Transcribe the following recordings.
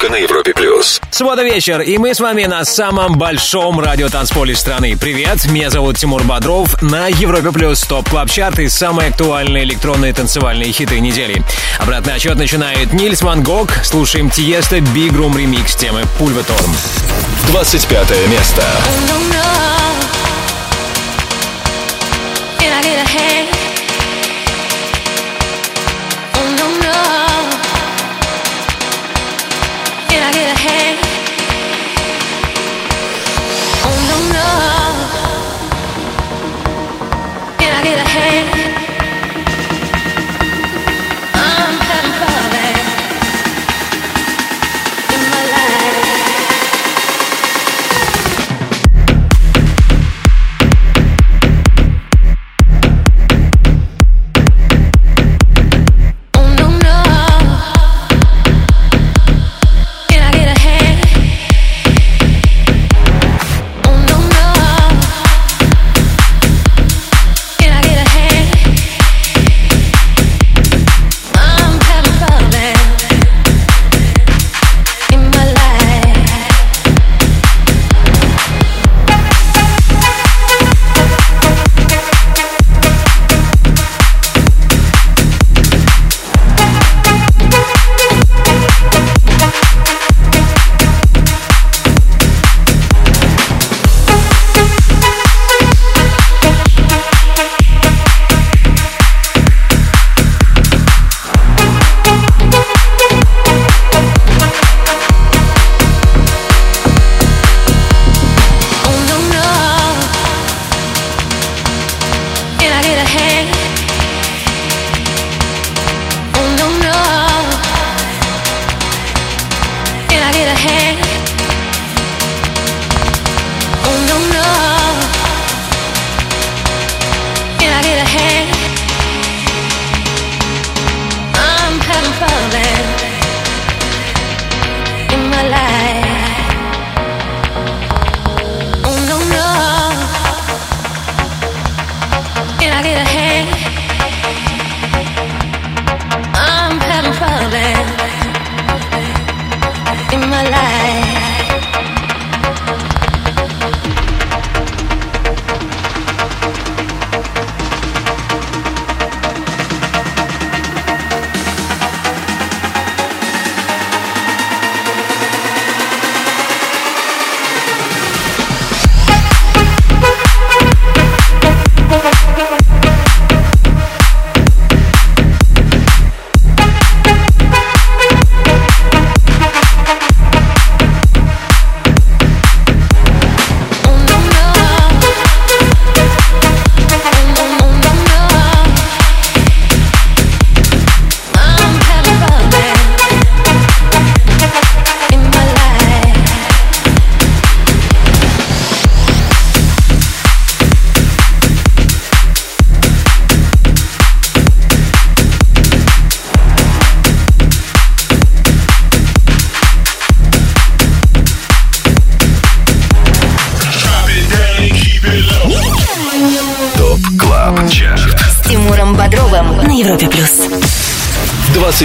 Только на Европе Плюс. Суббота вечер, и мы с вами на самом большом радиотанцполе страны. Привет, меня зовут Тимур Бодров. На Европе Плюс топ клаб чарт и самые актуальные электронные танцевальные хиты недели. Обратный отчет начинает Нильс Ван Гог. Слушаем Тиеста Big Room ремикс темы Пульваторм. 25 место. Can I get a hand?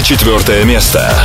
24 место.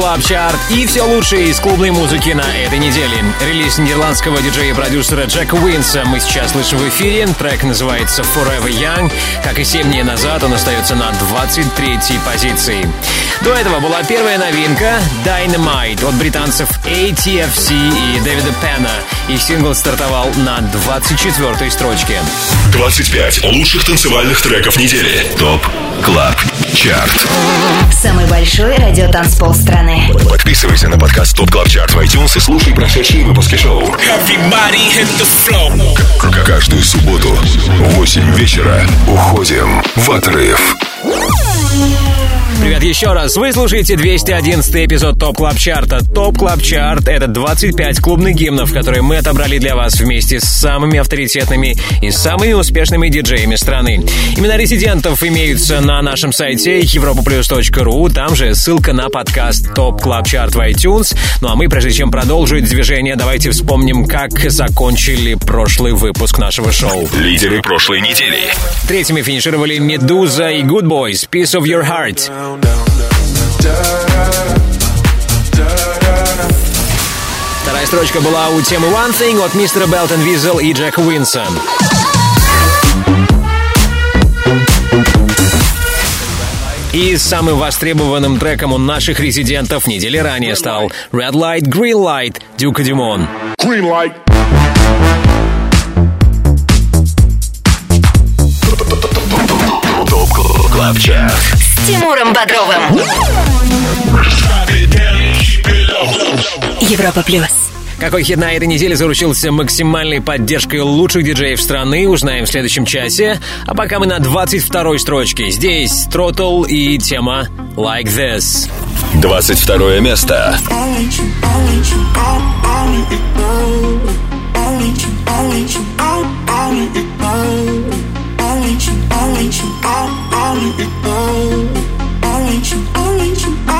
Club Chart и все лучшее из клубной музыки на этой неделе. Релиз нидерландского диджея и продюсера Джека Уинса мы сейчас слышим в эфире. Трек называется Forever Young. Как и 7 дней назад, он остается на 23-й позиции. До этого была первая новинка Dynamite от британцев ATFC и Дэвида Пена. Их сингл стартовал на 24-й строчке. 25 лучших танцевальных треков недели. ТОП Club Chart. Самый большой радиотанцпол страны. Подписывайся на подкаст Top Club Chart в iTunes и слушай прошедшие выпуски шоу. Everybody hit the floor. К- Каждую субботу в 8 вечера уходим в отрыв. Привет еще раз. Вы слушаете 211 эпизод Top Club Chart а. Top Club Chart — это 25 клубных гимнов, которые мы отобрали для вас вместе с самыми авторитетными и самыми успешными диджеями страны. Имена резидентов имеются на нашем сайте europaplus.ru. Там же ссылка на подкаст Top Club Chart в iTunes. Ну а мы, прежде чем продолжить движение, давайте вспомним, как закончили прошлый выпуск нашего шоу. Лидеры прошлой недели. Третьими финишировали Медуза и Goodboys Piece of Your Heart. Вторая строчка была у темы One Thing от мистера Белтон Визел и Джека Уинса. И самым востребованным треком у наших резидентов недели ранее стал Red Light, Green Light Дюка Димон. Green light. ТОП КЛАБ ЧАРТ. С Тимуром Бодровым. Европа плюс. Какой хит на этой неделе заручился максимальной поддержкой лучших диджеев страны, узнаем в следующем часе. А пока мы на 22-й строчке. Здесь Throttle и тема Like This. 22 место. I want you, I want you, I want you, you.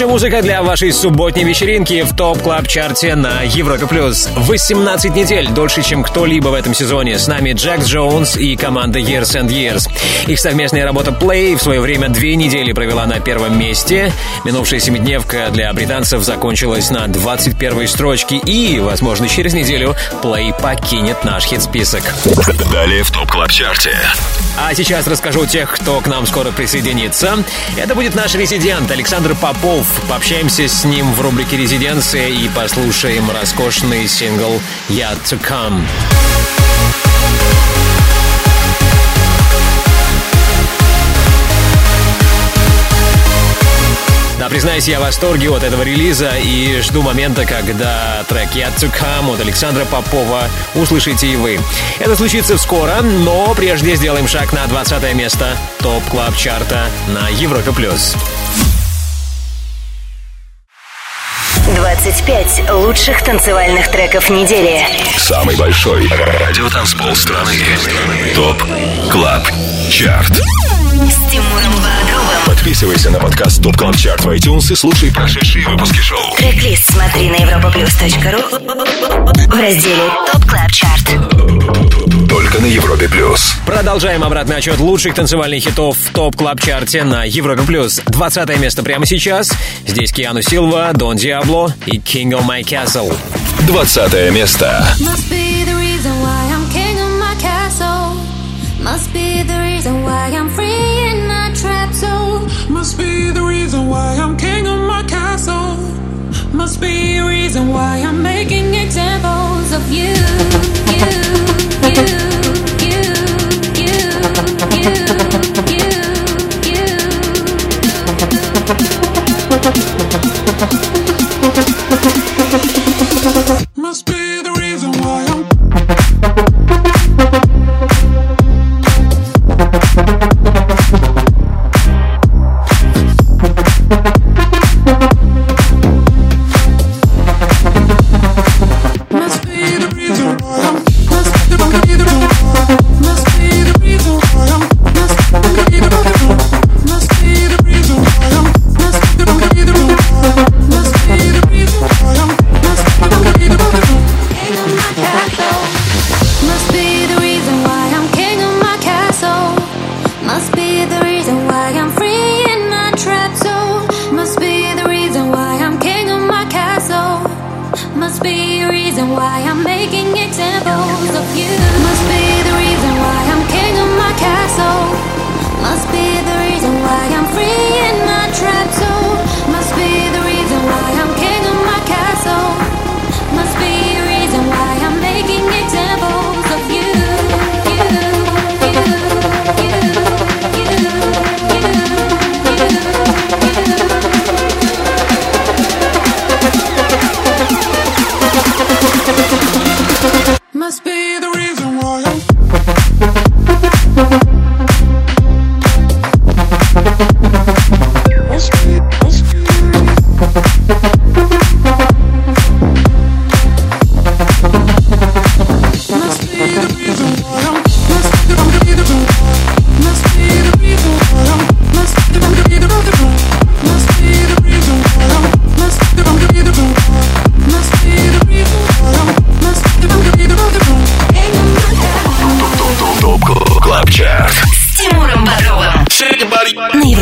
Лучшая музыка для вашей субботней вечеринки в Top Club Chart е на Европе Плюс. 18 недель, дольше, чем кто-либо в этом сезоне. С нами Джекс Джонс и команда Years and Years. Их совместная работа Play в свое время две недели провела на первом месте. Минувшая семидневка для британцев закончилась на 21 строчке. И, возможно, через неделю Play покинет наш хит-список. Далее в Top Club Chart е. А сейчас расскажу тех, кто к нам скоро присоединится. Это будет наш резидент Александр Попов. Пообщаемся с ним в рубрике «Резиденция» и послушаем роскошный сингл «Yet to Come». Признаюсь, я в восторге от этого релиза и жду момента, когда трек «Yet to Come» от Александра Попова услышите и вы. Это случится скоро, но прежде сделаем шаг на 20 место Top Club Chart а на Европе+. плюс. 25 лучших танцевальных треков недели. Самый большой радиотанцпол страны. Top Club Chart. С Тимуром Бодровым. Подписывайся на подкаст Top Club Chart в iTunes и слушай прошедшие выпуски шоу. Трек-лист смотри на europaplus.ru в разделе Top Club Chart. Только на Европе плюс. Продолжаем обратный отсчет лучших танцевальных хитов в Top Club Chart е на Европе+. плюс. 20 место прямо сейчас. Здесь Киану Силва, Дон Диабло и King of My Castle. 20 место. Must be the reason why I'm king Must be a reason why I'm making examples of you. You, you, you, you, you, you, Must be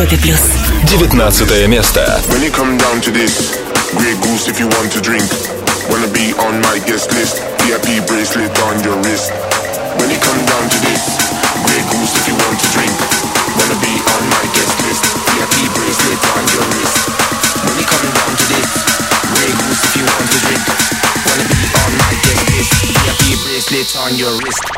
Европе Плюс. 19 место. When it come down to this, Grey Goose if you want to drink. Wanna be on my guest list, VIP bracelet on your wrist. When it come down to this, Grey Goose if you want to drink. Wanna be on my guest list, VIP bracelet on your wrist. When it come down to this, Grey Goose if you want to drink. Wanna be on my guest list, VIP bracelet on your wrist.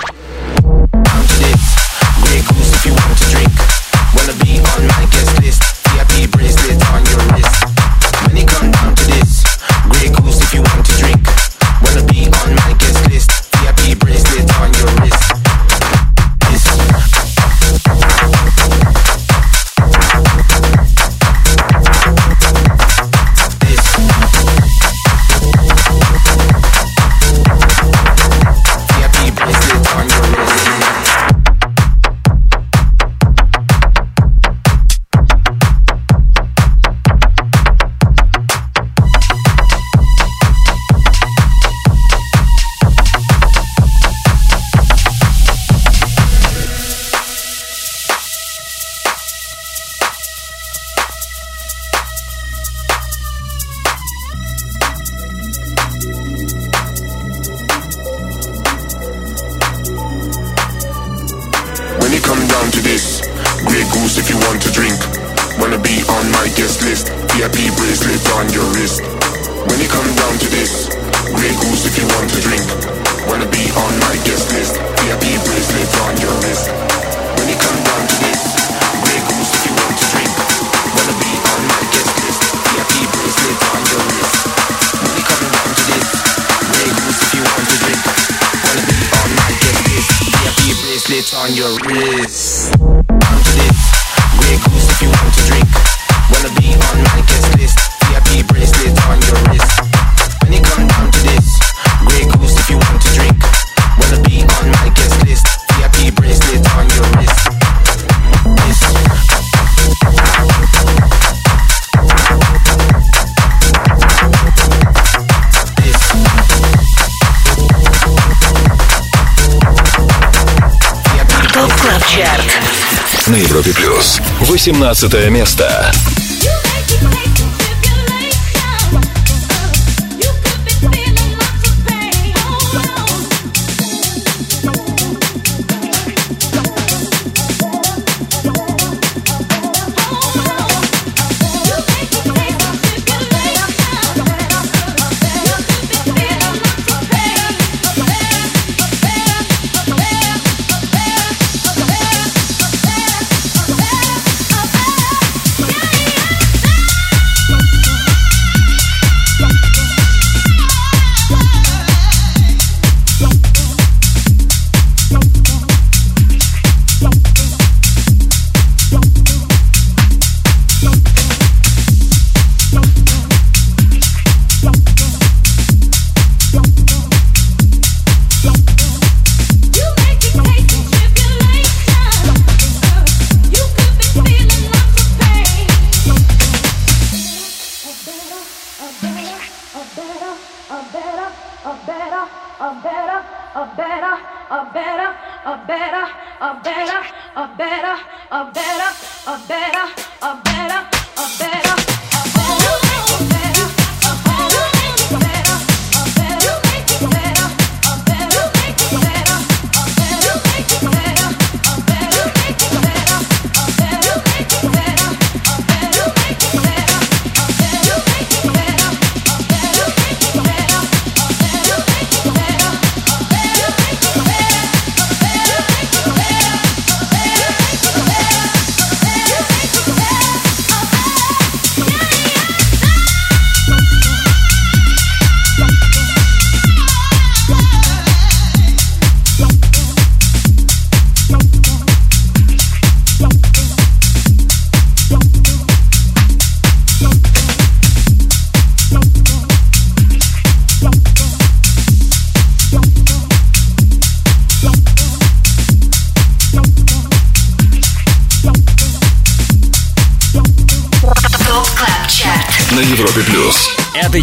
18 место.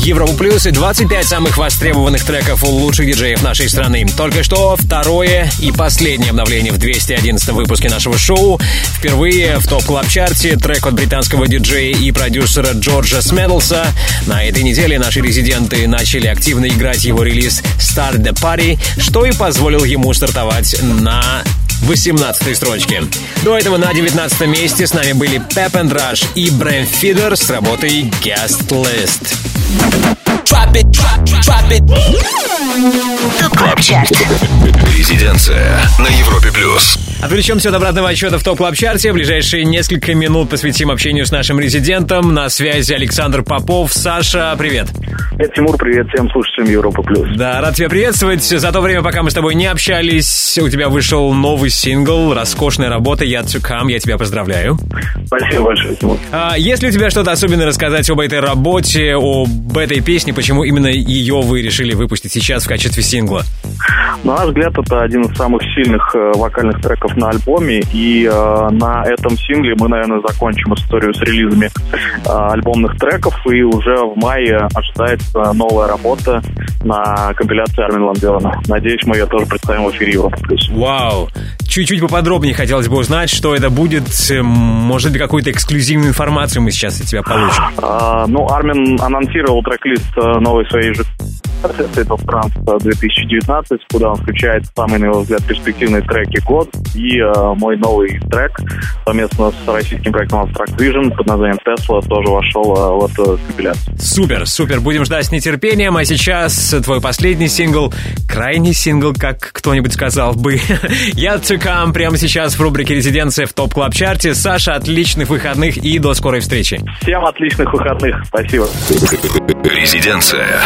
Европа Плюс и 25 самых востребованных треков у лучших диджеев нашей страны. Только что второе и последнее обновление в 211 выпуске нашего шоу. Впервые в топ клаб чарте трек от британского диджея и продюсера Джорджа Смедлса. На этой неделе наши резиденты начали активно играть его релиз Start the Party, что и позволил ему стартовать на 18 строчке. До этого на 19 месте с нами были Pep and Rush и Брэм Фидер с работой Guest List. Drop it, drop, drop it. Top Club Chart. Резиденция на Европе плюс. Отвлечемся от обратного отсчета в Top Club Chart е Ближайшие несколько минут посвятим общению с нашим резидентом. На связи Александр Попов. Саша, привет. Привет, Тимур, привет всем слушателям Европа Плюс. Да, рад тебя приветствовать. За то время, пока мы с тобой не общались, у тебя вышел новый сингл, роскошная работа «Я to Come». Я тебя поздравляю. Спасибо большое, Тимур. А, есть ли у тебя что-то особенное рассказать об этой работе, об этой песне, почему именно ее вы решили выпустить сейчас в качестве сингла? На наш взгляд, это один из самых сильных э, вокальных треков на альбоме, и э, на этом сингле мы, наверное, закончим историю с релизами э, альбомных треков, и уже в мае ожидается новая работа на компиляции Армин Ван Бюрена. Надеюсь, мы ее тоже представим в эфире Европа. Вау! Чуть-чуть поподробнее хотелось бы узнать, что это будет. Эм, Может быть, какую-то эксклюзивную информацию мы сейчас от тебя получим. А, ну, Армин анонсировал трек-лист э, новой своей же Это топ транс 2019, куда он включает самые, на его взгляд, перспективные треки год. И э, мой новый трек совместно с российским проектом Abstract Vision под названием Tesla тоже вошел э, в эту компиляцию. Супер, супер, будем ждать с нетерпением. А сейчас твой последний сингл, крайний сингл, как кто-нибудь сказал бы. Yet to Come прямо сейчас в рубрике «Резиденция» в Top Club Chart е. Саша, отличных выходных и до скорой встречи. Всем отличных выходных. Спасибо. Резиденция.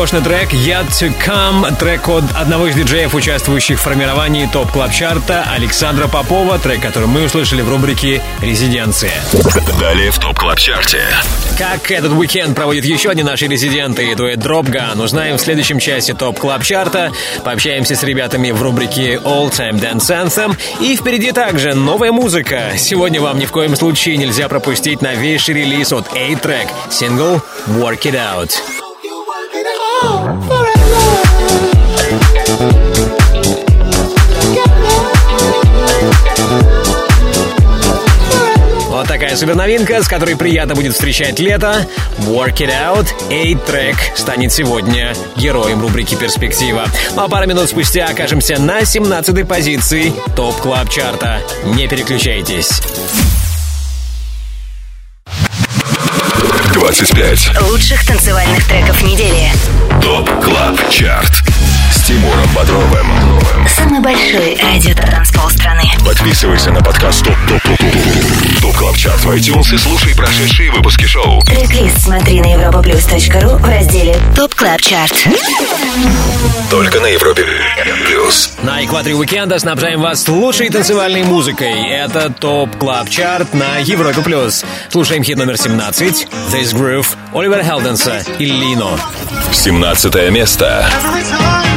Роскошный трек «Yet to Come», трек от одного из диджеев, участвующих в формировании Top Club Chart а Александра Попова, трек, который мы услышали в рубрике «Резиденция». Далее в Top Club Chart е. Как этот уикенд проводят еще одни наши резиденты, дуэт Dropgun, узнаем в следующем части Top Club Chart а, пообщаемся с ребятами в рубрике All Time Dance Anthem, и впереди также новая музыка. Сегодня вам ни в коем случае нельзя пропустить новейший релиз от A-Trak, сингл Work It Out. Такая суперновинка, с которой приятно будет встречать лето. Work It Out, A-Trak станет сегодня героем рубрики «Перспектива». Ну а пару минут спустя окажемся на 17-й позиции Top Club Chart а. Не переключайтесь. 25. Лучших танцевальных треков недели. Top Club Chart. Тимуром Бодровым. Самый большой радиотанцпол страны. Подписывайся на подкаст Top Top Top Top Top Club Chart в iTunes и слушай прошедшие выпуски шоу. Трек-лист смотри на europaplus.ru в разделе Top Club Chart. Только на Европе Плюс. На экваторе уикенда снабжаем вас лучшей танцевальной музыкой. Это Top Club Chart на Европе+. плюс. Слушаем хит номер 17 «This Groove» Оливера Хелденса и Лино. 17 место. Every time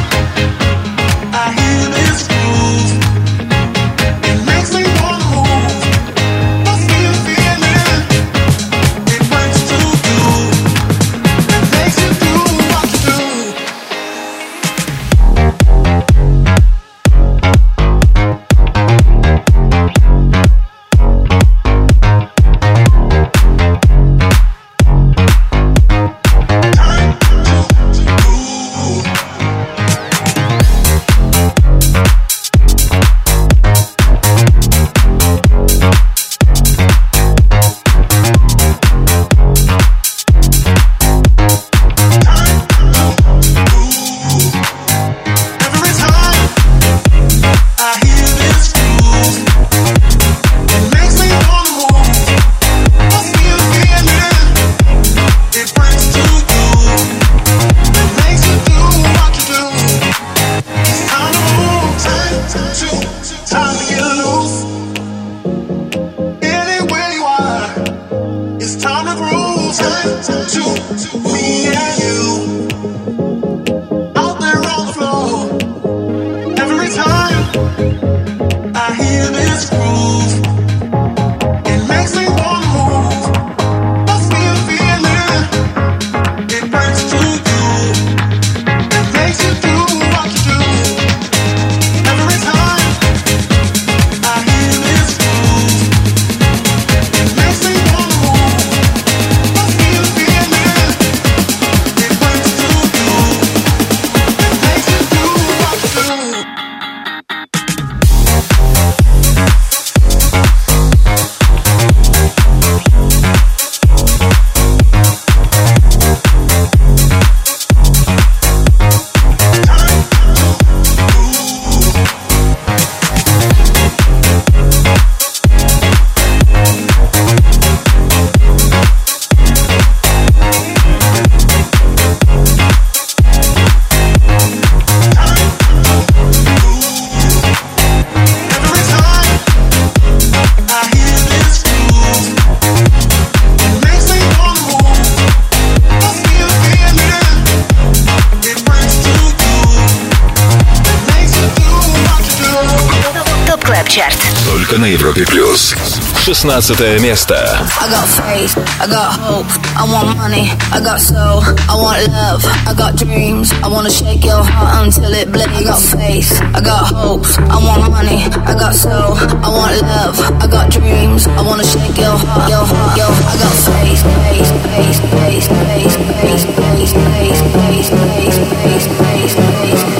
16 место. I got faith, I got hope, I want money, I got soul, I want love, I got dreams, I wanna shake your heart until it bleeds. I got faith, I got hopes, I want money, I got soul, I want love, I got dreams, I wanna shake your heart, your heart, your I got faith, faith, faith, faith, faith, faith, faith, faith, faith, faith, faith, faith,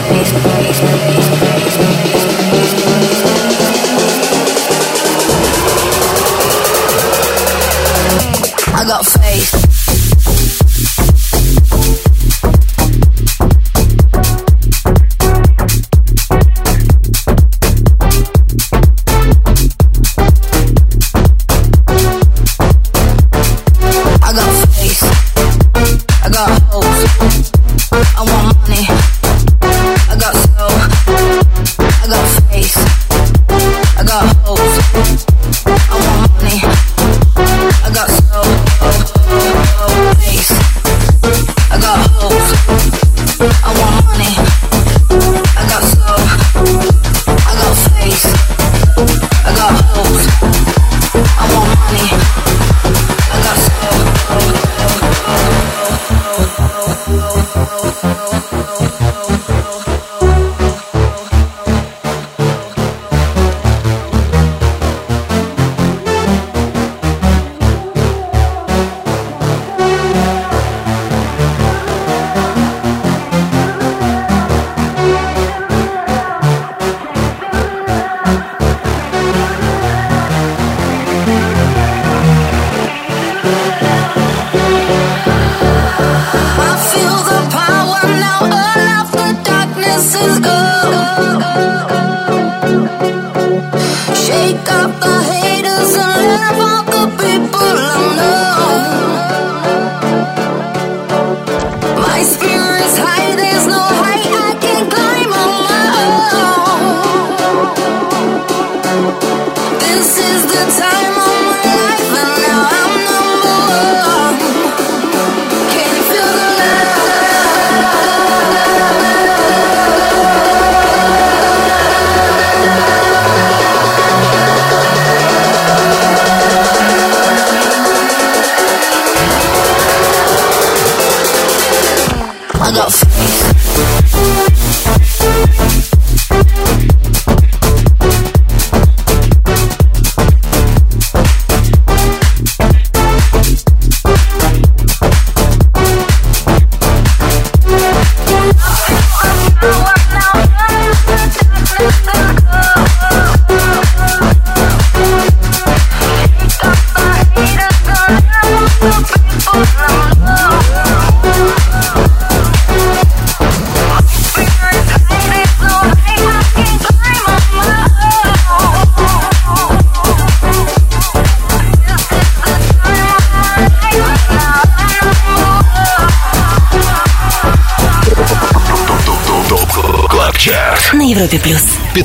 faith, faith, faith,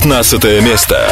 15 место.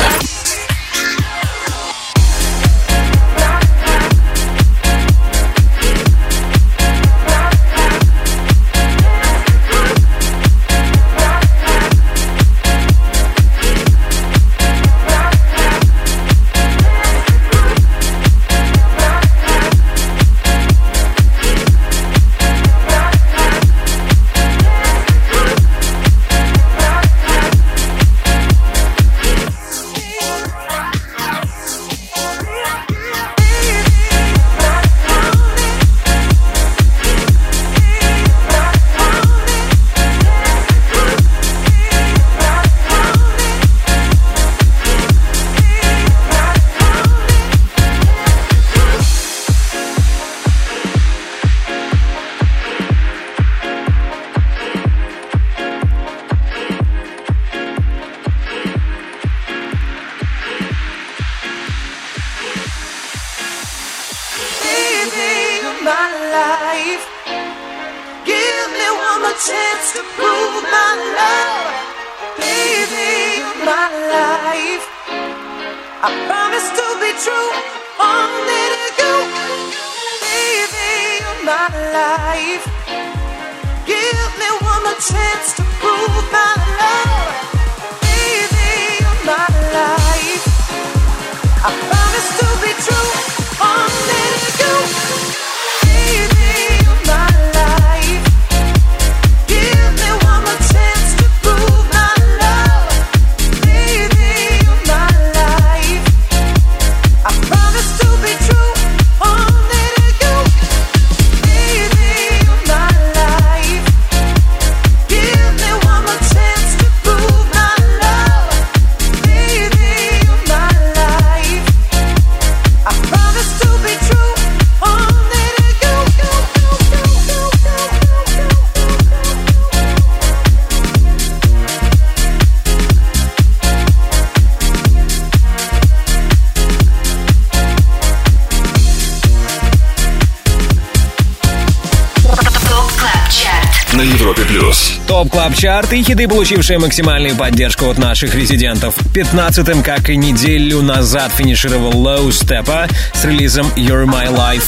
Top Club Chart и хиты, получившие максимальную поддержку от наших резидентов. 15-м, как и неделю назад, финишировал Low Steppa с релизом You're My Life.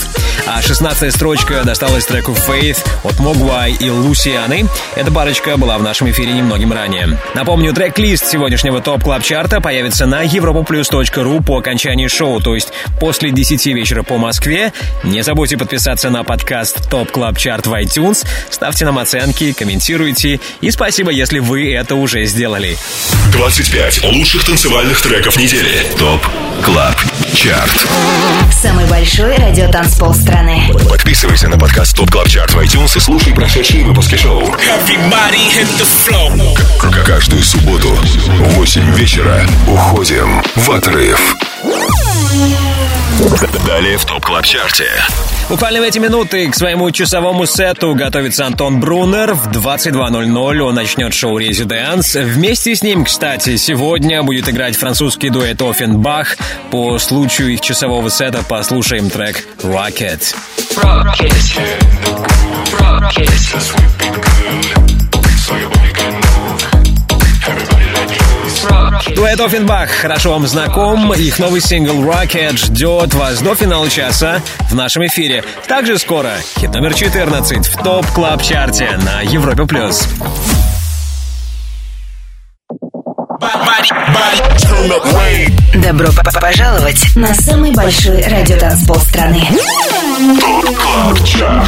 А 16-я строчка досталась треку Faith от Могвай и Лусианы. Эта парочка была в нашем эфире немногим ранее. Напомню, трек-лист сегодняшнего Top Club Chart а появится на europoplus.ru по окончании шоу, то есть после 10 вечера по Москве. Не забудьте подписаться на подкаст Top Club Chart в iTunes, ставьте нам оценки, комментируйте и спасибо, если вы это уже сделали. 25 лучших танцевальных треков недели. ТОП КЛАБ ЧАРТ. Самый большой радиотанцпол страны. Подписывайся на подкаст ТОП КЛАБ ЧАРТ в iTunes и слушай прошедшие выпуски шоу. К- Каждую субботу в 8 вечера уходим в отрыв. Далее в ТОП КЛАБ ЧАРТе. Буквально в эти минуты к своему часовому сету готовится Антон Брунер. В 22.00 он начнет шоу «Резиденс». Вместе с ним, кстати, сегодня будет играть французский дуэт Оффенбах. По случаю их часового сета послушаем трек «Rocket». Дуэт Оффенбах хорошо вам знаком. Их новый сингл Rocket ждет вас до финала часа в нашем эфире. Также скоро хит номер 14 в Top Club Chart е на Европе Плюс. Добро пожаловать на самый большой радиотанцпол страны. Top Club Chart.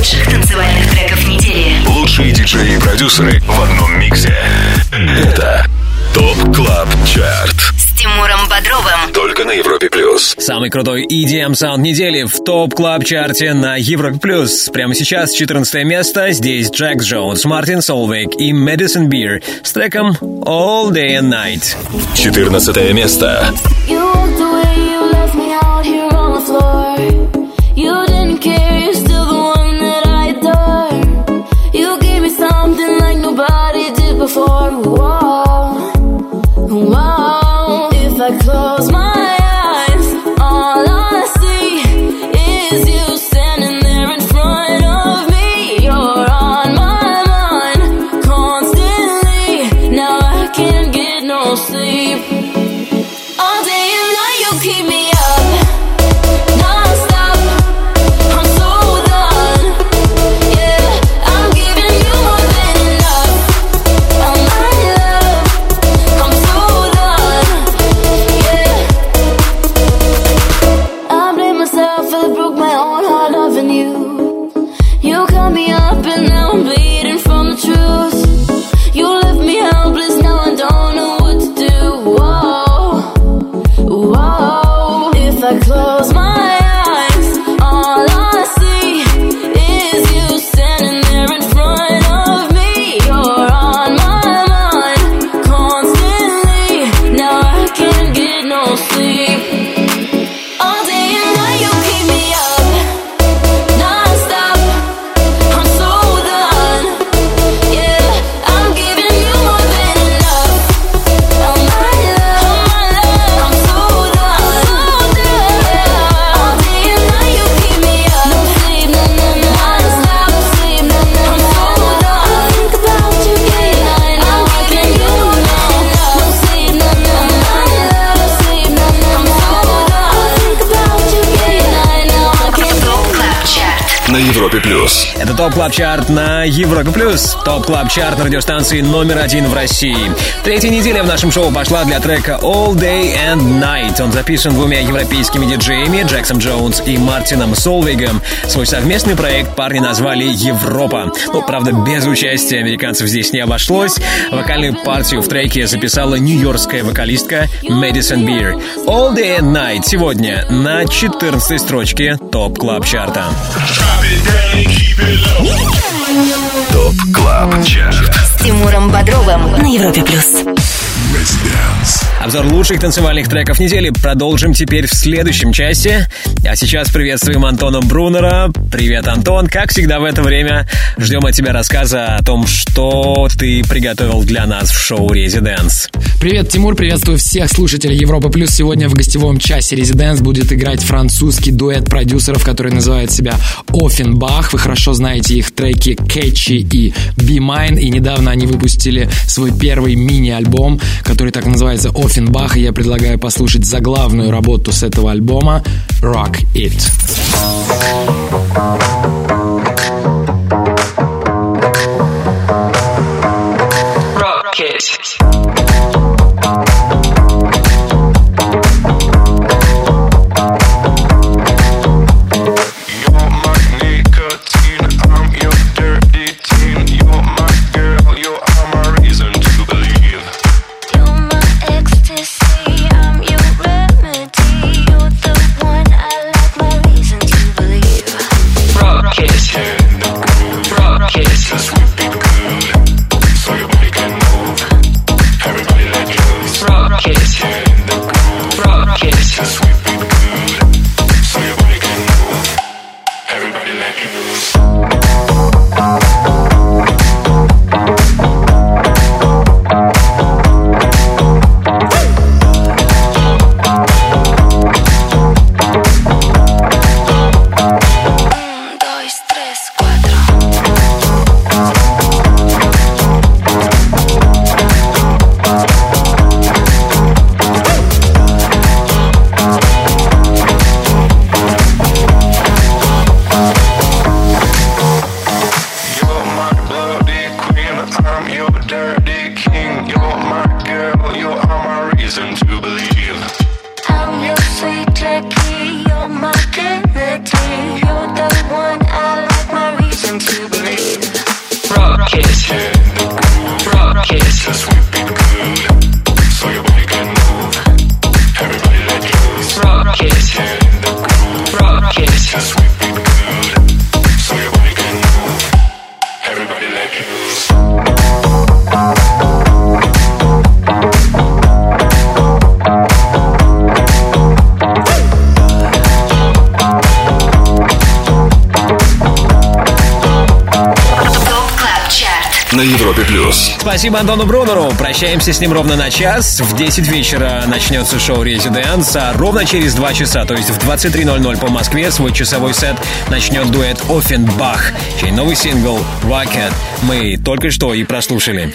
Лучших танцевальных треков недели. Лучшие диджеи и продюсеры в одном миксе. Это Top Club Chart. С Тимуром Бодровым. Только на Европе Плюс. Самый крутой EDM саунд недели в Top Club Chart е на Европе Плюс. Прямо сейчас 14 место. Здесь Джекс Джонс, Мартин Солвейг и Мэдисон Бир с треком All Day and Night. 14 место. You walked away, you left me out here on the floor. You didn't care, close Европе Плюс. Это Top Club Chart на Европе Плюс. Top Club Chart радиостанции номер один в России. Третья неделя в нашем шоу пошла для трека All Day and Night. Он записан двумя европейскими диджеями Джексом Джонс и Мартином Солвигом. Свой совместный проект парни назвали Европа. Ну, правда, без участия американцев здесь не обошлось. Вокальную партию в треке записала нью-йоркская вокалистка Мэдисон Бир. All Day and Night сегодня на 14 строчке Top Club Chart а. Top Club Chart. С Тимуром Бодровым на Европе Плюс. Обзор лучших танцевальных треков недели продолжим теперь в следующем части. А сейчас приветствуем Антона Брунера. Привет, Антон. Как всегда в это время ждем от тебя рассказа о том, что ты приготовил для нас в шоу «Резиденс». Привет, Тимур, приветствую всех слушателей Европы Плюс. Сегодня в гостевом часе Резиденс будет играть французский дуэт продюсеров, который называет себя Оффенбах. Вы хорошо знаете их треки Catchy и Be Mine, и недавно они выпустили свой первый мини-альбом, который так и называется Оффенбах, и я предлагаю послушать заглавную работу с этого альбома Rock It. Jackie, you're Спасибо Антону Брунеру. Прощаемся с ним ровно на час. В 10 вечера начнется шоу «Резиденс», а ровно через 2 часа, то есть в 23.00 по Москве, свой часовой сет начнет дуэт Оффенбах, чей новый сингл «Rocket» мы только что и прослушали.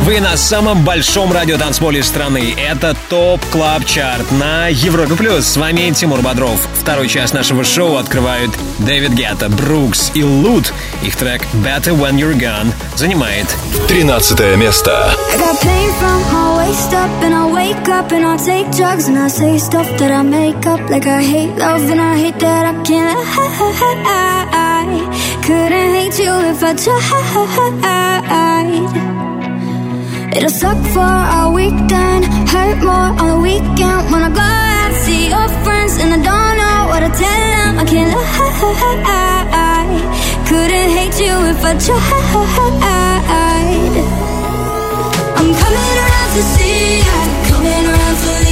Вы на самом большом радиотанцполе страны. Это Top Club Chart на Европе Плюс. С вами Тимур Бодров. Второй час нашего шоу открывают Дэвид Гетта, Брукс и Лут. Их трек Better When You're Gone занимает 13 место. Couldn't hate you if I tried. It'll suck for a weekend, hurt more on the weekend when I go out see your friends and I don't know what to tell them. I can't lie. Couldn't hate you if I tried. I'm coming around to see ya, coming around to leave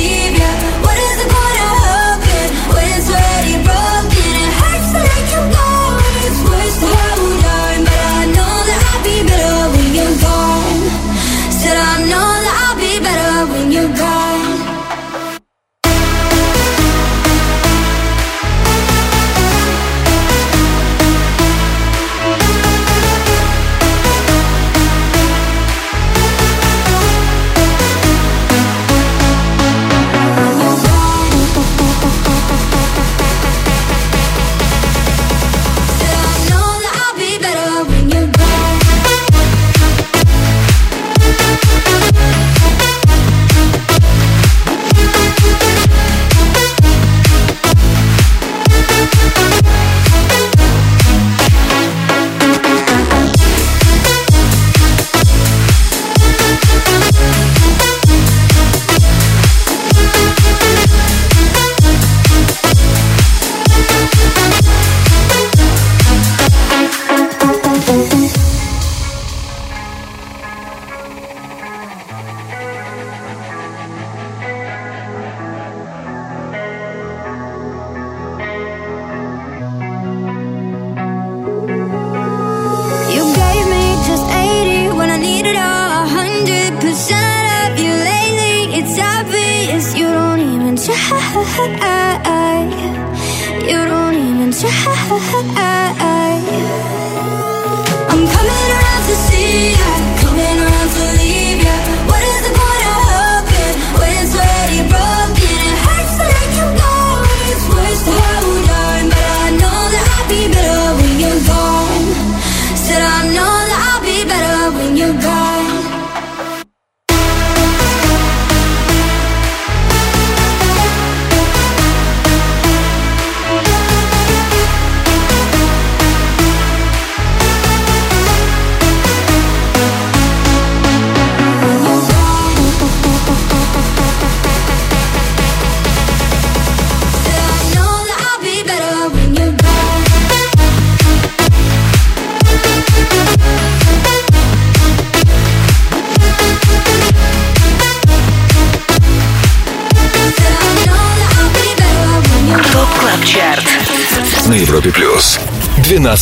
you got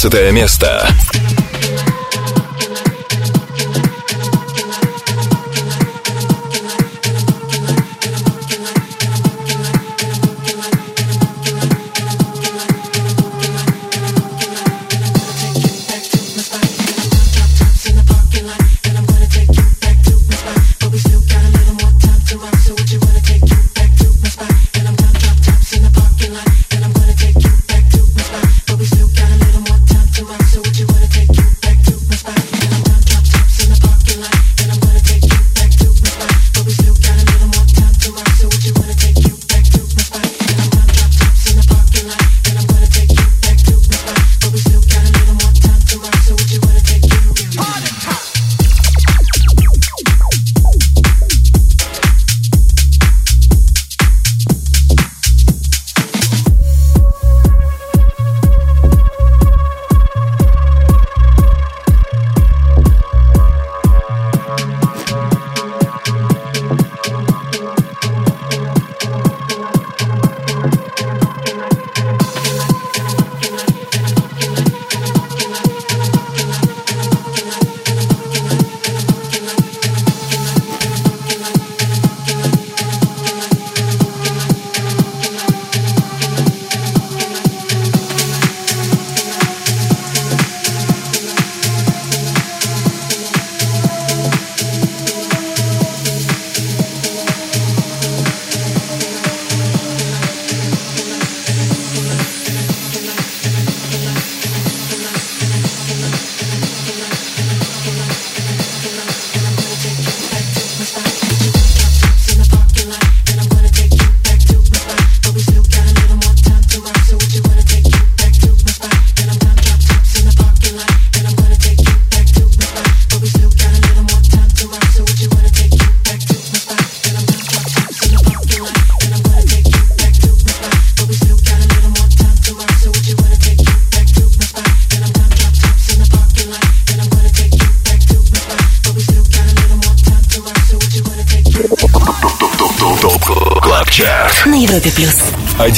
12 место.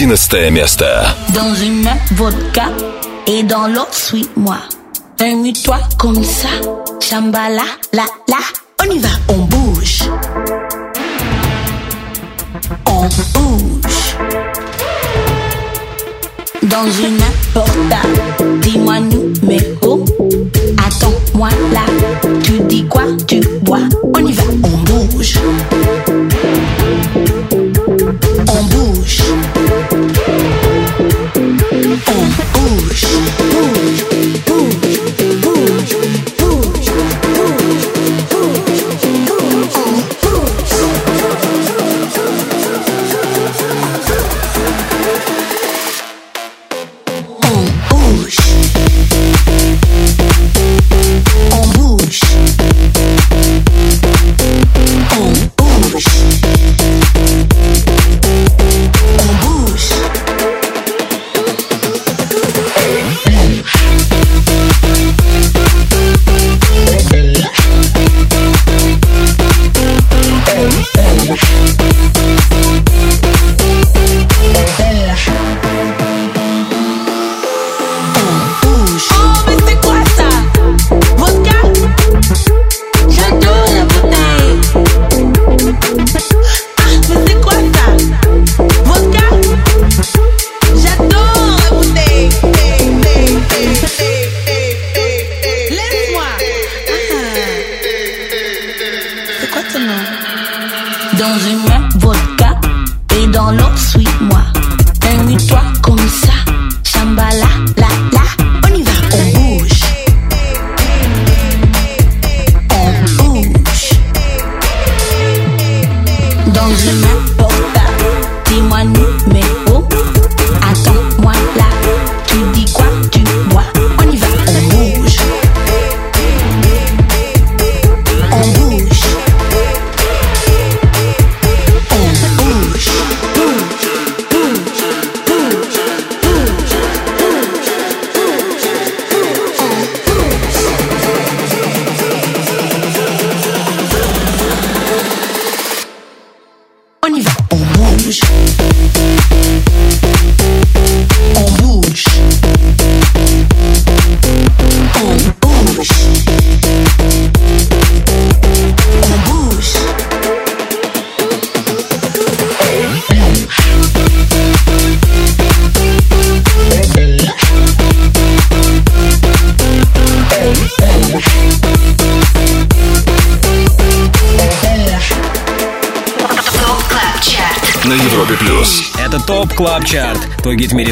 Dans une vodka et dans l'autre suis-moi. Remue-toi comme ça, chambala, la, la. On y va, on bouge. On bouge. Dans une porta, dis-moi numéro. Attends-moi là, tu dis quoi, tu bois. On y va, on bouge.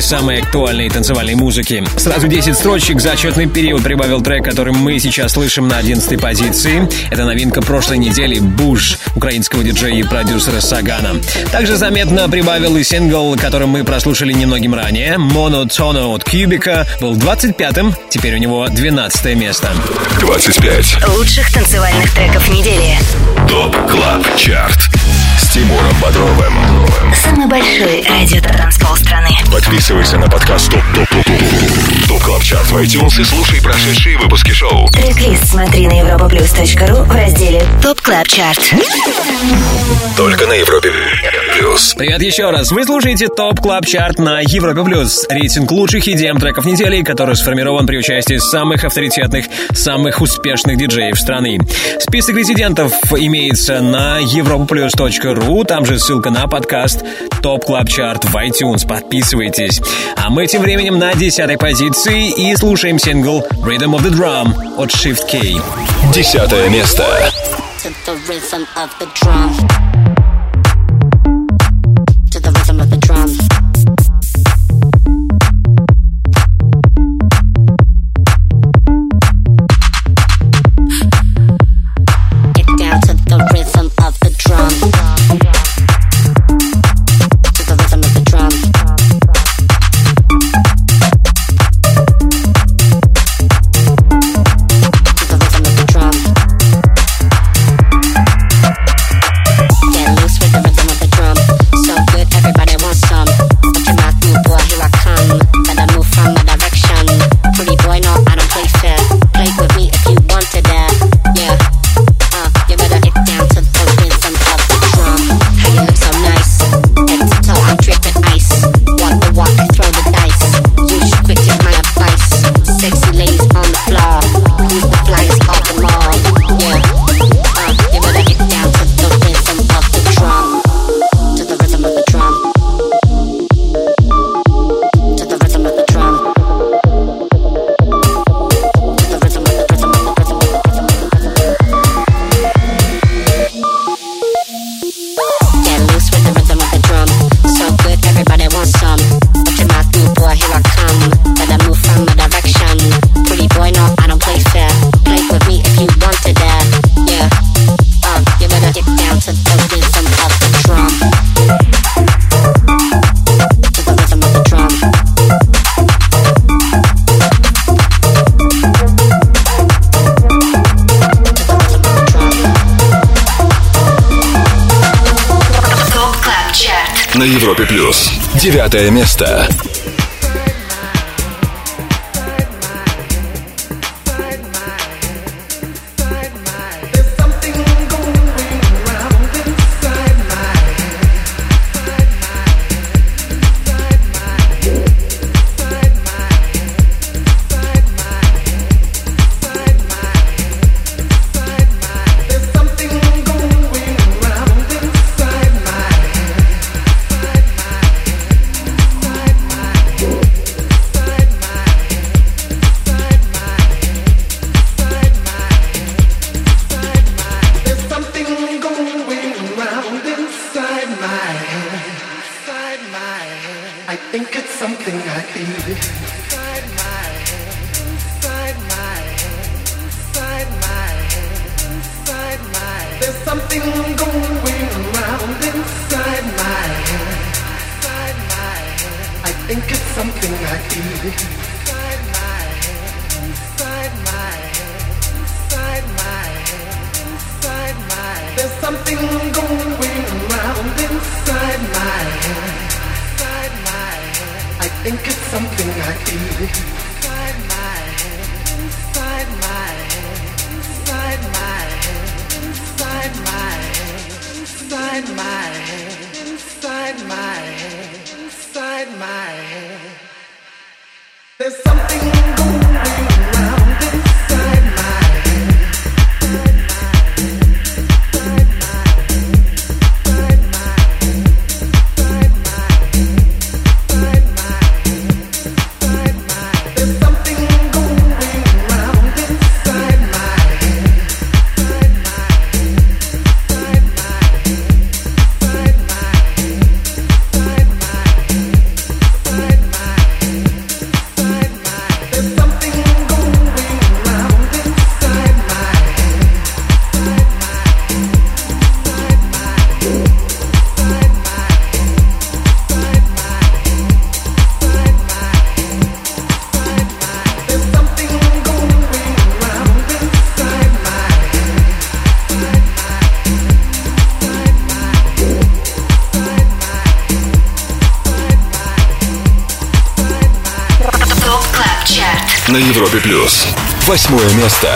Самой актуальной танцевальной музыки. Сразу 10 строчек за отчетный период прибавил трек, который мы сейчас слышим на 11 позиции. Это новинка прошлой недели «Буш» украинского диджея и продюсера Сагана. Также заметно прибавил и сингл, который мы прослушали немногим ранее. «Монотоно» от Кьюбика был 25-м, теперь у него 12 место. 25. Лучших танцевальных треков недели. Top Club Chart. Тимуром Бодровым. Самый большой радиотанцпол страны. Подписывайся на подкаст Top Top Top Top Top Club Chart в iTunes и слушай прошедшие выпуски шоу. Трек-лист смотри на europaplus.ru в разделе Top Club Chart. Только на Европе плюс. Привет еще раз. Вы слушаете Top Club Chart на Европе Плюс. Рейтинг лучших EDM треков недели, который сформирован при участии самых авторитетных, самых успешных диджеев страны. Список резидентов имеется на europaplus.ru. Там же ссылка на подкаст Top Club Chart в iTunes. Подписывайтесь. А мы тем временем на десятой позиции и слушаем сингл Rhythm of the Drum от Shift K. Десятое место. to the rhythm of the drum. Девятое место. Восьмое место.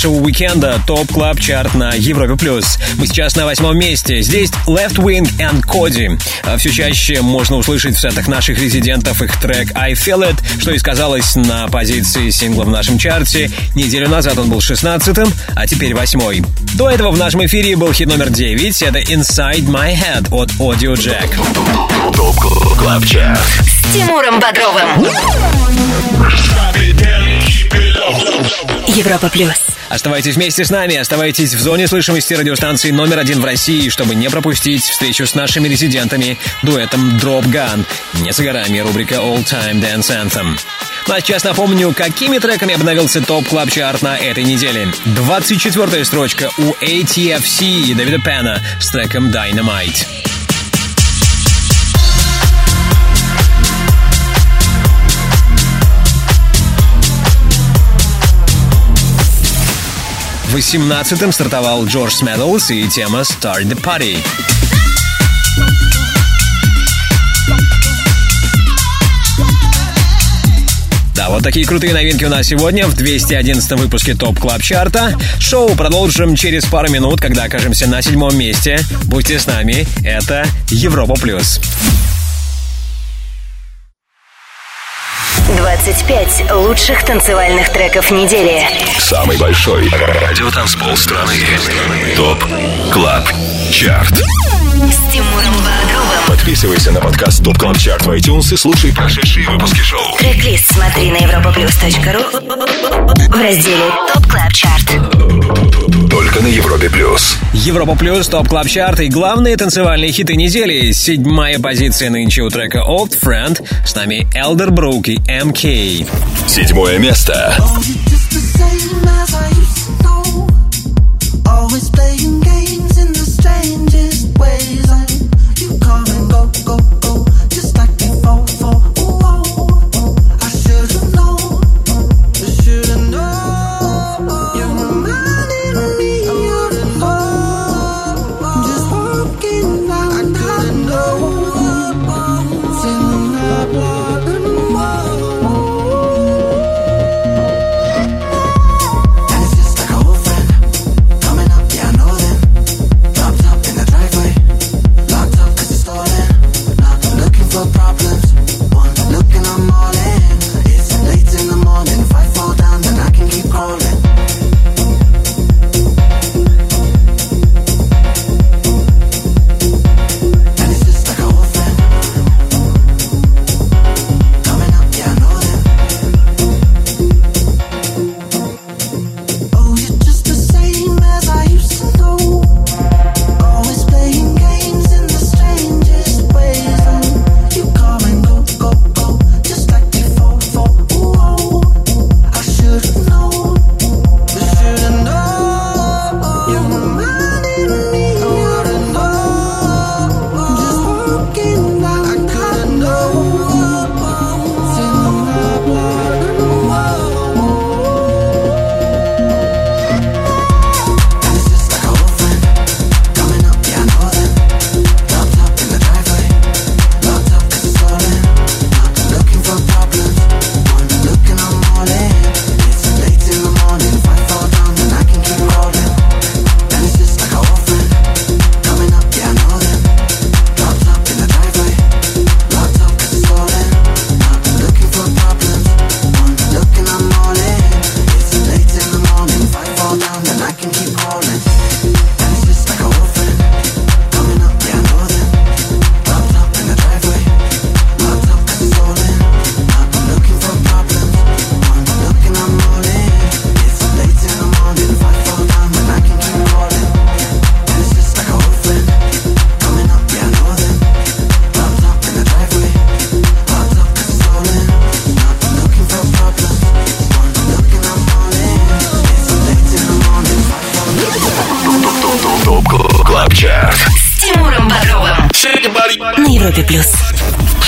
Вашего уикенда. Top Club Chart на Европе Плюс. Мы сейчас на восьмом месте. Здесь Leftwing and Kody. А Все чаще можно услышать в сетах наших резидентов их трек I Feel It, что и сказалось на позиции сингла в нашем чарте. Неделю назад он был 16-м, а теперь восьмой. До этого в нашем эфире был хит номер 9. Это Inside My Head от Audio Jack. Top Club Chart. С Тимуром Бодровым. Европа плюс. Оставайтесь вместе с нами, оставайтесь в зоне слышимости радиостанции номер один в России, чтобы не пропустить встречу с нашими резидентами, дуэтом Drop Gun. Не за горами рубрика All Time Dance Anthem. Ну а сейчас напомню, какими треками обновился топ клаб чарт на этой неделе. 24 строчка у ATFC и Дэвида Пена с треком Dynamite. 18-м стартовал Джордж Медлс и тема Start the Party. Да, вот такие крутые новинки у нас сегодня в 211 выпуске Top Club Chart а. Шоу продолжим через пару минут, когда окажемся на седьмом месте. Будьте с нами, это Европа Плюс. 25 лучших танцевальных треков недели. Самый большой радиотанцпол страны. Top Club Chart. С Тимуром. Подписывайся на подкаст Top Club Chart в iTunes и слушай прошедшие выпуски шоу. Трек-лист смотри на europaplus.ru в разделе Top Club Chart. Только на Европе плюс. Европа Плюс, Top Club Chart и главные танцевальные хиты недели. Седьмая позиция нынче у трека Old Friend. С нами Элдербрук и MK. Седьмое место. I. Always playing games in the strangest ways. And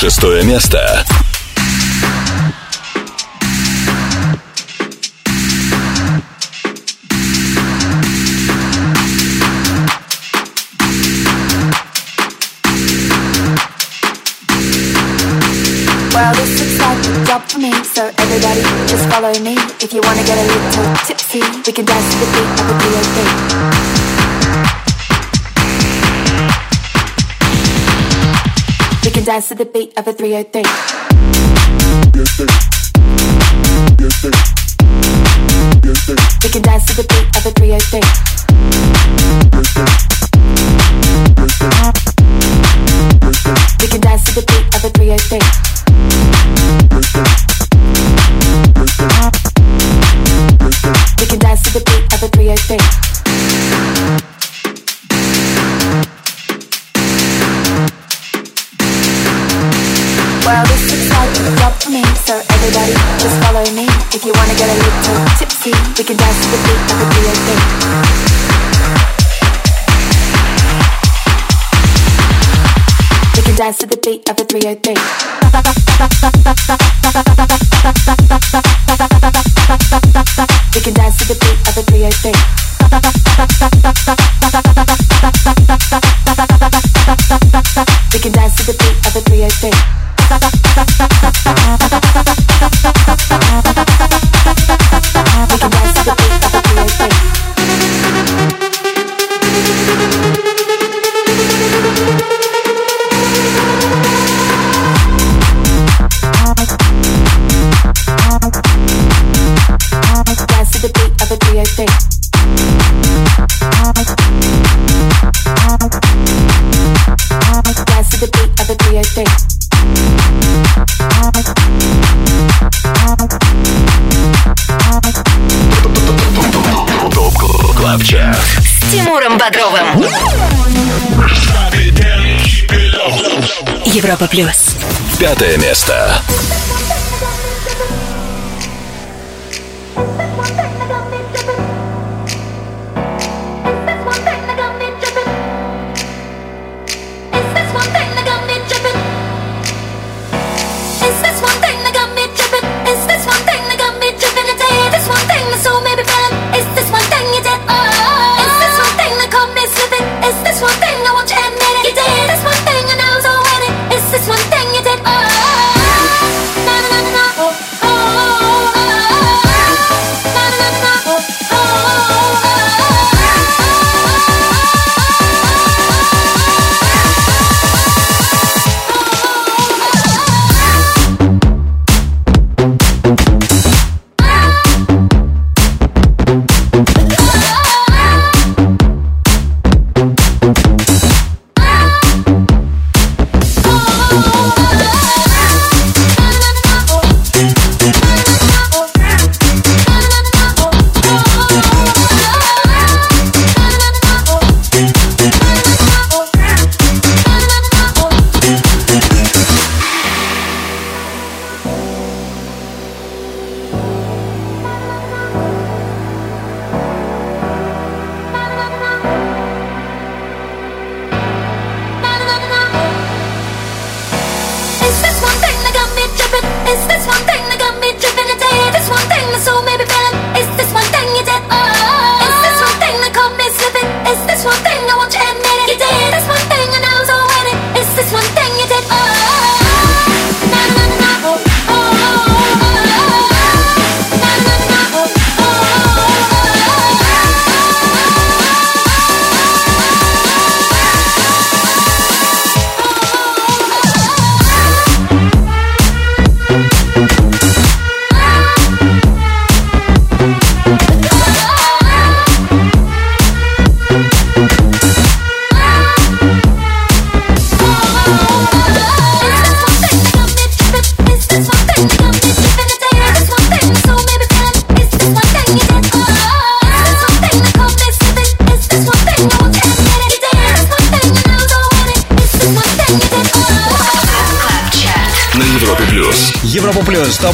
Шестое место. Dance to the beat of a 303. Бодровым. Европа плюс. Пятое место.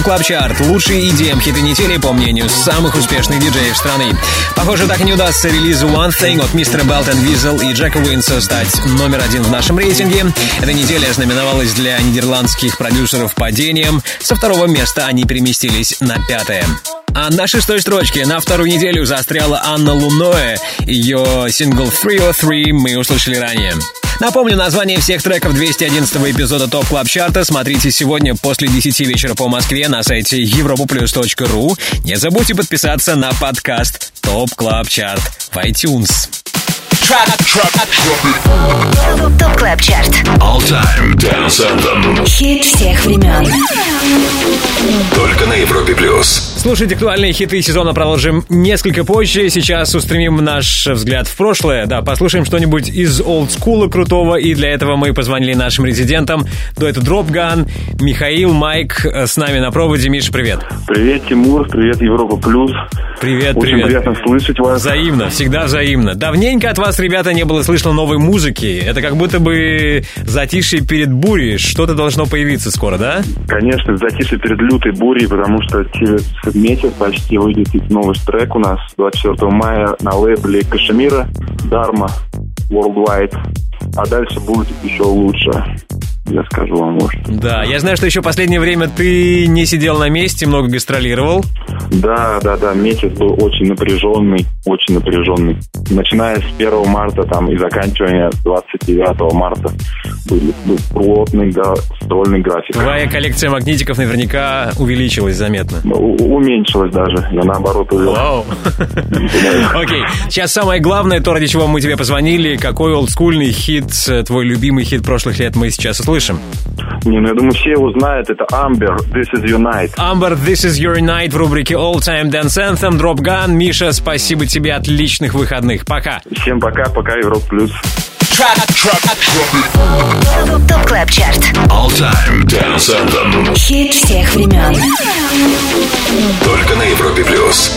Club Chart. Лучшие идеи хиты недели, по мнению самых успешных диджеев страны. Похоже, так и не удастся релизу One Thing от мистера Belt and Wezol и Джека Уинса стать номер один в нашем рейтинге. Эта неделя знаменовалась для нидерландских продюсеров падением. Со второго места они переместились на пятое. А на шестой строчке на вторую неделю застряла Anna Lunoe. Ее сингл 303 мы услышали ранее. Напомню, название всех треков 211 эпизода Top Club Chart а смотрите сегодня после 10 вечера по Москве на сайте europaplus.ru. Не забудьте подписаться на подкаст Top Club Chart в iTunes. Top Club Chart. All Time Dance Anthem. Хит всех времен. Только на Европе Плюс. Слушать актуальные хиты сезона продолжим несколько позже. Сейчас устремим наш взгляд в прошлое. Да, послушаем что-нибудь из олдскула крутого. И для этого мы позвонили нашим резидентам. Дуэту Dropgun, Михаил, Майк э, с нами на проводе. Миша, привет. Привет, Тимур, привет, Европа Плюс. Привет, Очень привет. приятно слышать вас. Взаимно, всегда взаимно. Давненько от вас, ребята, не было слышно новой музыки. Это как будто бы затишье перед бурей. Что-то должно появиться скоро, да? Конечно, затишье перед лютой бурей, потому что через месяц почти выйдет новый трек у нас 24 мая на лейбле Кашемира Дарма Worldwide. А дальше будет еще лучше. Я скажу вам, может. Да, я знаю, что еще последнее время ты не сидел на месте, много гастролировал. Да, да, да, месяц был очень напряженный, очень напряженный. Начиная с 1 марта там и заканчивая 29 марта были, был плотный гастрольный график. Твоя коллекция магнитиков наверняка увеличилась заметно. У- уменьшилось даже, я наоборот увел. Вау. Окей, сейчас самое главное, то, ради чего мы тебе позвонили. Какой олдскульный хит, э, твой любимый хит прошлых лет мы сейчас услышим? Не, ну я думаю, все его знают, это Amber, This is Your Night. Amber, This is Your Night в рубрике All Time Dance Anthem, Dropgun. Миша, спасибо тебе, отличных выходных. Пока. Всем пока, пока, Европа Плюс. Top Club Chart. All Time Dance Anthem. Хит всех времен. Только на Европе Плюс.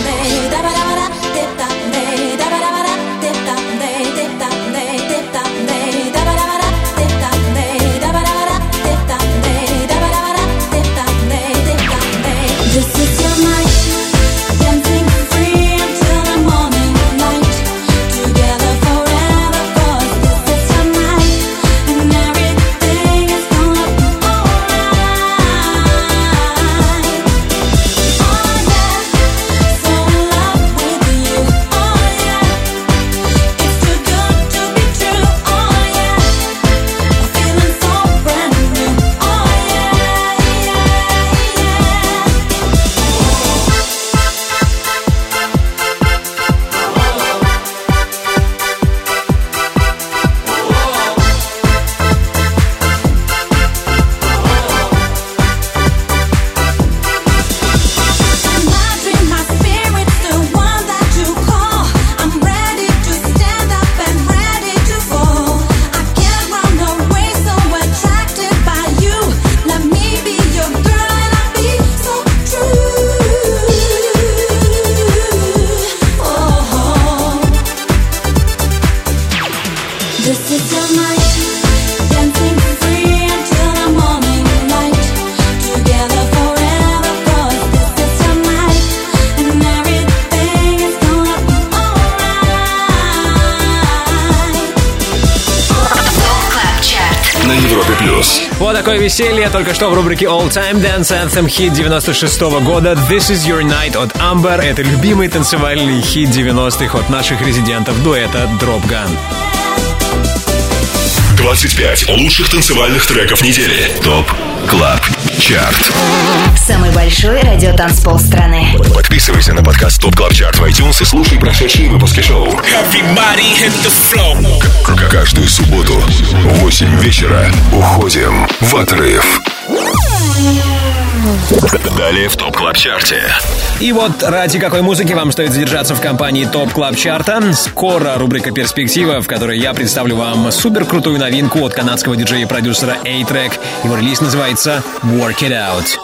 Вот такое веселье только что в рубрике All Time Dance Anthem хит 96 года This is Your Night от Amber. Это любимый танцевальный хит 90-х от наших резидентов дуэта Dropgun. 25 лучших танцевальных треков недели. Top Club Chart. Самый большой радиотанцпол страны. Подписывайся на подкаст Top Club Chart в iTunes и слушай прошедшие выпуски шоу. Everybody hit the floor. К- Каждую субботу в 8 вечера уходим в отрыв. Далее в Top Club Chart е. И вот ради какой музыки вам стоит задержаться в компании Top Club Chart а. Скоро рубрика «Перспектива», в которой я представлю вам супер крутую новинку от канадского диджея и продюсера A-Trak. Его релиз называется «Work It Out».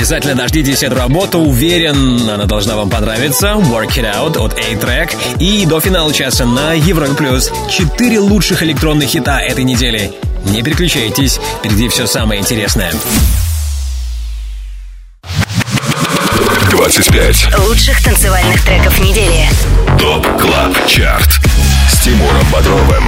Обязательно дождитесь эту работу, уверен, она должна вам понравиться. Work It Out от A-Trak. И до финала часа на Европе Плюс четыре лучших электронных хита этой недели. Не переключайтесь, впереди все самое интересное. 25 Лучших танцевальных треков недели. Top Club Chart. С Тимуром Бодровым.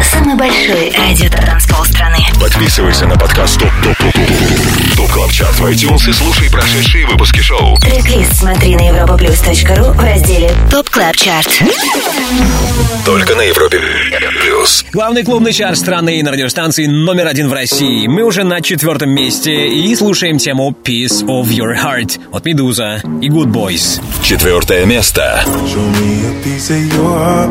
Самый большой радиотанцпол страны. Подписывайся на подкаст Top Top Top Top Top Club Chart в iTunes и слушай прошедшие выпуски шоу. Трек-лист смотри на europaplus.ru в разделе Top Club Chart. Только на Европе Плюс. Главный клубный чарт страны на радиостанции номер один в России. Мы уже на четвертом месте и слушаем тему Piece of Your Heart от Медуза и Goodboys. Четвертое место. Show me a piece of your heart,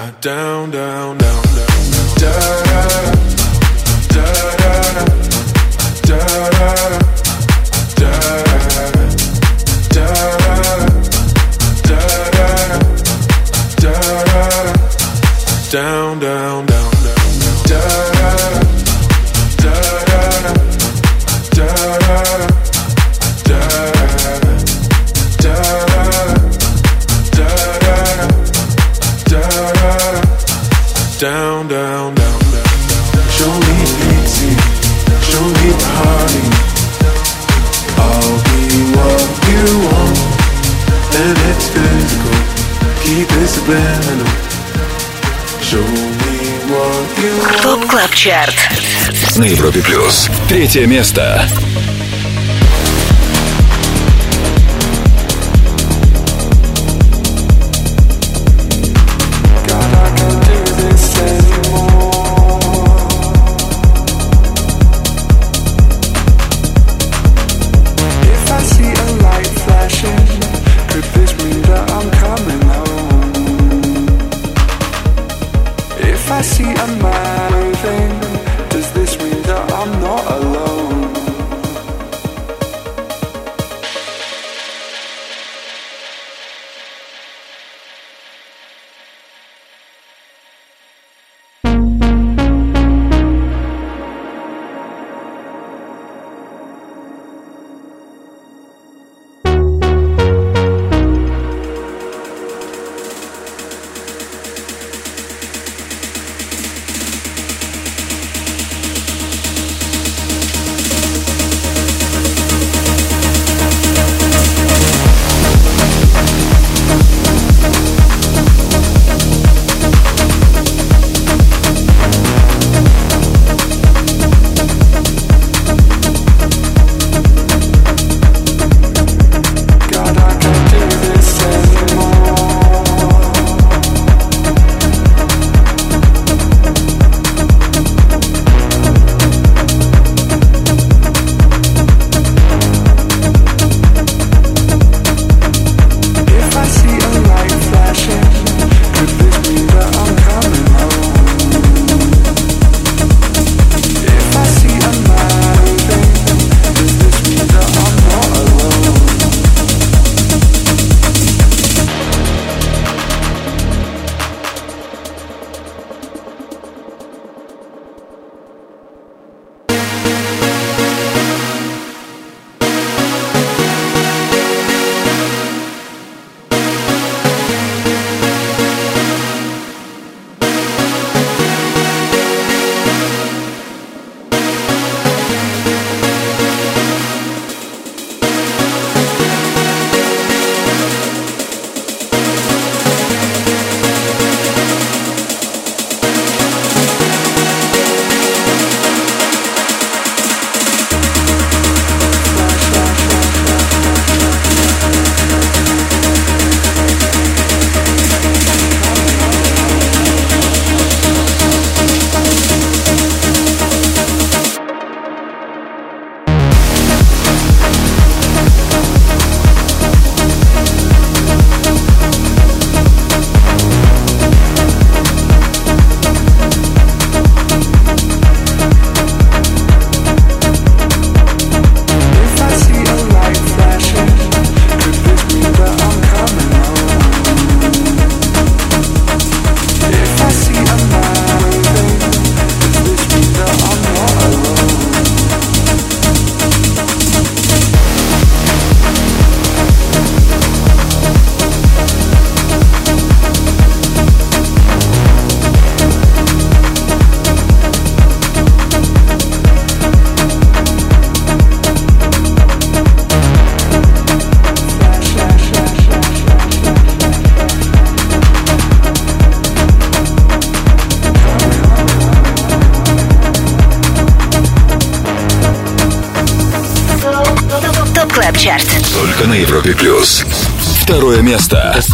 down, down, down, down, down. Da da da, uh, da da da, uh, uh, da da da, Keep it subliminal. Show me what you want. ТОП Клаб Чарт. На Европе Плюс. Третье место.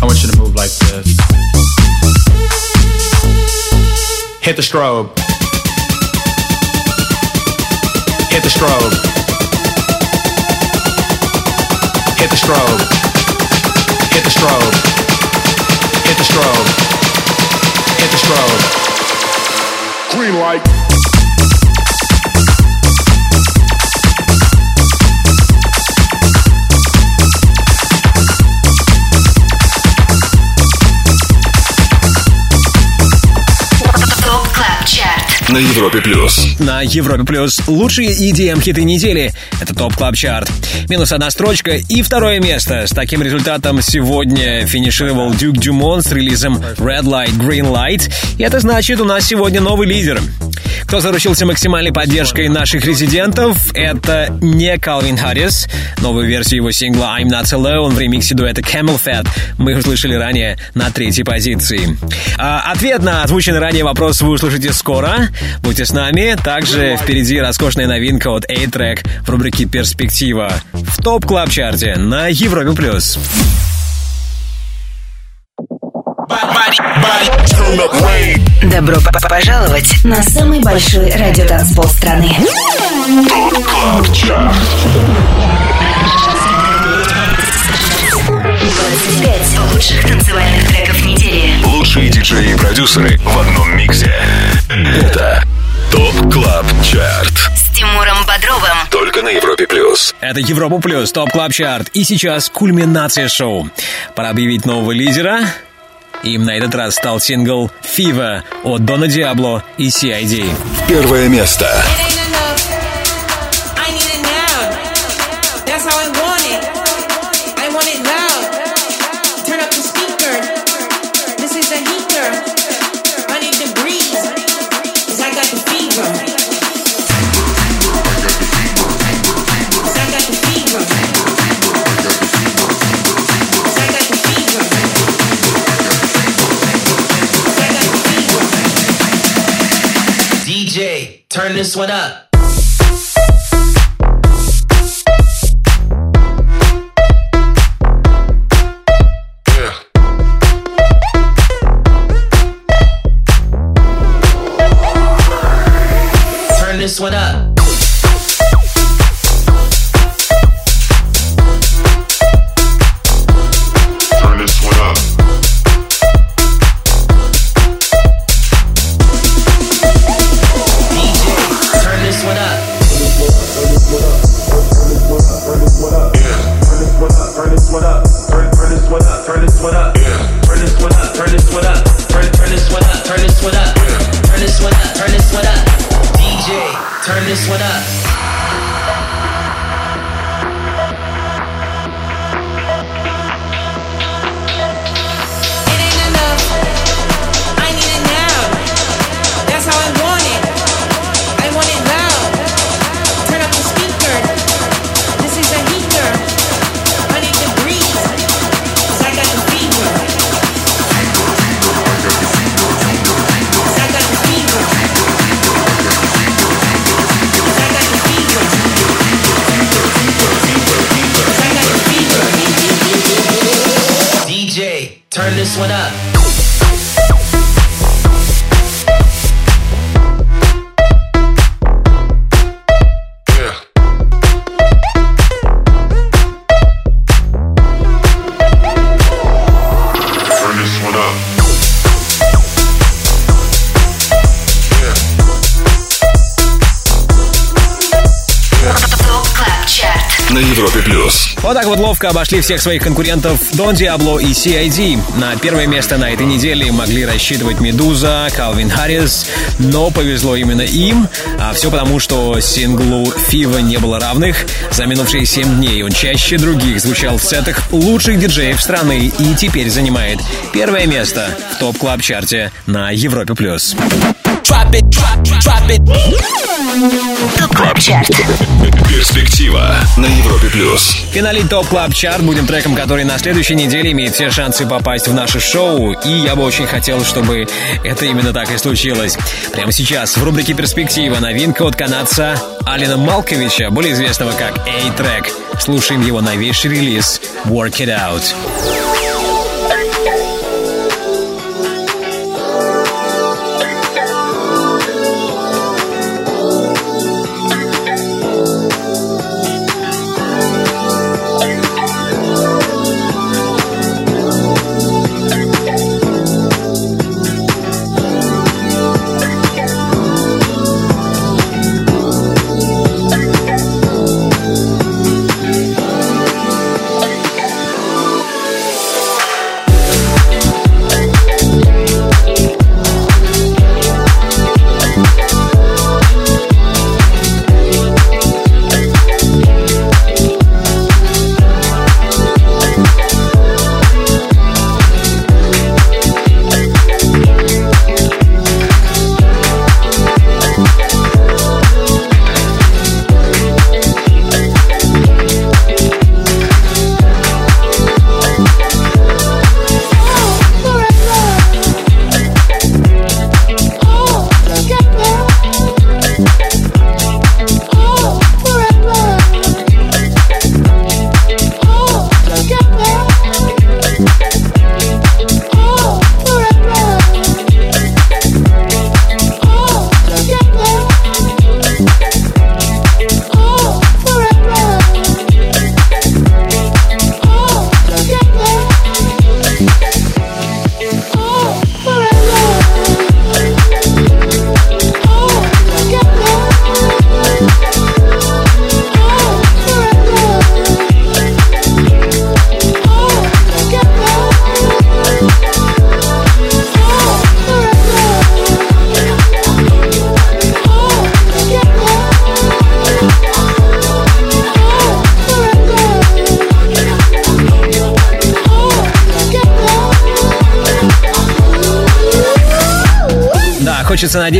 I want you to move like this. Hit the strobe. Hit the strobe. Hit the strobe. Hit the strobe. Hit the strobe. Hit the strobe. Green light. На Европе плюс. На Европе Плюс лучшие EDM хиты недели. Это Top Club Chart. Минус одна строчка и второе место. С таким результатом сегодня финишировал Duke Dumont с релизом Red Light, Green Light. И это значит, у нас сегодня новый лидер. Кто заручился максимальной поддержкой наших резидентов, это не Калвин Харрис. Новую версию его сингла I'm Not Alone в ремиксе дуэта CamelPhat мы услышали ранее на третьей позиции. А, ответ на озвученный ранее вопрос вы услышите скоро. Будьте с нами. Также впереди роскошная новинка от A-Trak в рубрике «Перспектива» в Top Club Chart е на Европе+. плюс. Добро пожаловать на самый большой радиотанцпол страны. 25 лучших танцевальных треков недели. Лучшие диджеи и продюсеры в одном миксе. Это Top Club Chart. С Тимуром Бодровым. Только на Европе плюс. Это Европа Плюс, Top Club Chart. И сейчас кульминация шоу. Пора объявить нового лидера. Им на этот раз стал сингл «Fever» от Дона Диабло и CID. Первое место. I this one up. Turn this one up. Ловко обошли всех своих конкурентов Дон Диабло и CID. На первое место на этой неделе могли рассчитывать Медуза, Калвин Харрис, но повезло именно им. А все потому, что синглу Fever не было равных. За минувшие 7 дней он чаще других звучал в сетах лучших диджеев страны и теперь занимает первое место в Top Club Chart е на Европе+. плюс. Top Club Chart. Перспектива на Европе плюс. Финалить Top Club Chart будем треком, который на следующей неделе имеет все шансы попасть в наше шоу. И я бы очень хотел, чтобы это именно так и случилось. Прямо сейчас в рубрике «Перспектива» новинка от канадца Алена Макловича, более известного как A-Trak. Слушаем его новейший релиз «Work It Out».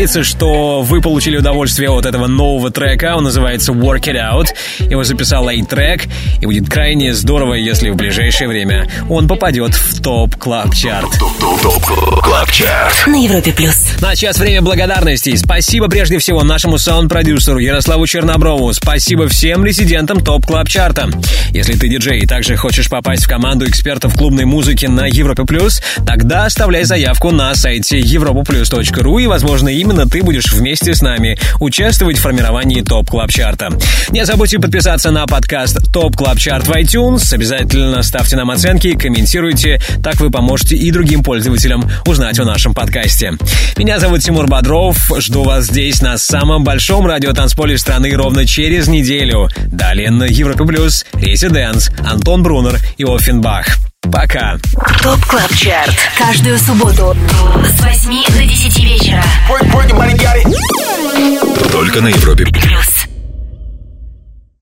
Надеяться, что вы получили удовольствие от этого нового трека. Он называется Work It Out. Его записал трек и будет крайне здорово, если в ближайшее время он попадет в топ клаб чарт. На Европе Плюс. Ну а сейчас время благодарностей. Спасибо прежде всего нашему саунд-продюсеру Ярославу Черноброву. Спасибо всем резидентам топ клаб чарта Если ты диджей и также хочешь попасть в команду экспертов клубной музыки на Европе Плюс, тогда оставляй заявку на сайте europoplus.ru и, возможно, именно ты будешь вместе с нами участвовать в формировании топ клаб чарта Не забудьте подписаться на подкаст Top Club Chart в iTunes. Обязательно ставьте нам оценки, комментируйте. Так вы поможете и другим пользователям узнать о нашем подкасте. Меня зовут Тимур Бодров. Жду вас здесь, на самом большом радиотанцполе страны, ровно через неделю. Далее на Европе Плюс, Residence, Антон Брунер и Ofenbach. Пока. Top Club Chart. Каждую субботу с 8 до 10 вечера. Только на Европе Плюс.